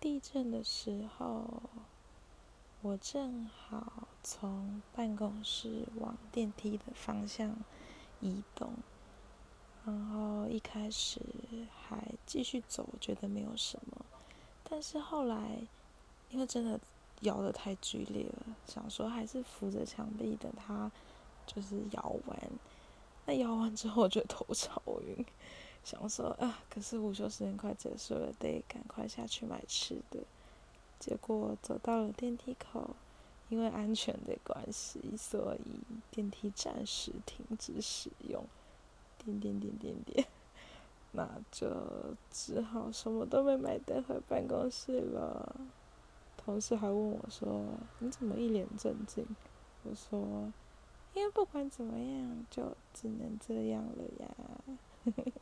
地震的时候，我正好从办公室往电梯的方向移动，然后一开始还继续走，觉得没有什么，但是后来因为真的摇得太剧烈了，想说还是扶着墙壁等它就是摇完。那摇完之后，我觉得头超晕。想说啊，可是午休时间快结束了，得赶快下去买吃的。结果走到了电梯口，因为安全的关系，所以电梯暂时停止使用。点点点点点，那就只好什么都没买带回办公室了。同事还问我说：“你怎么一脸正经？”我说：“因为不管怎么样，就只能这样了呀。”嘿嘿嘿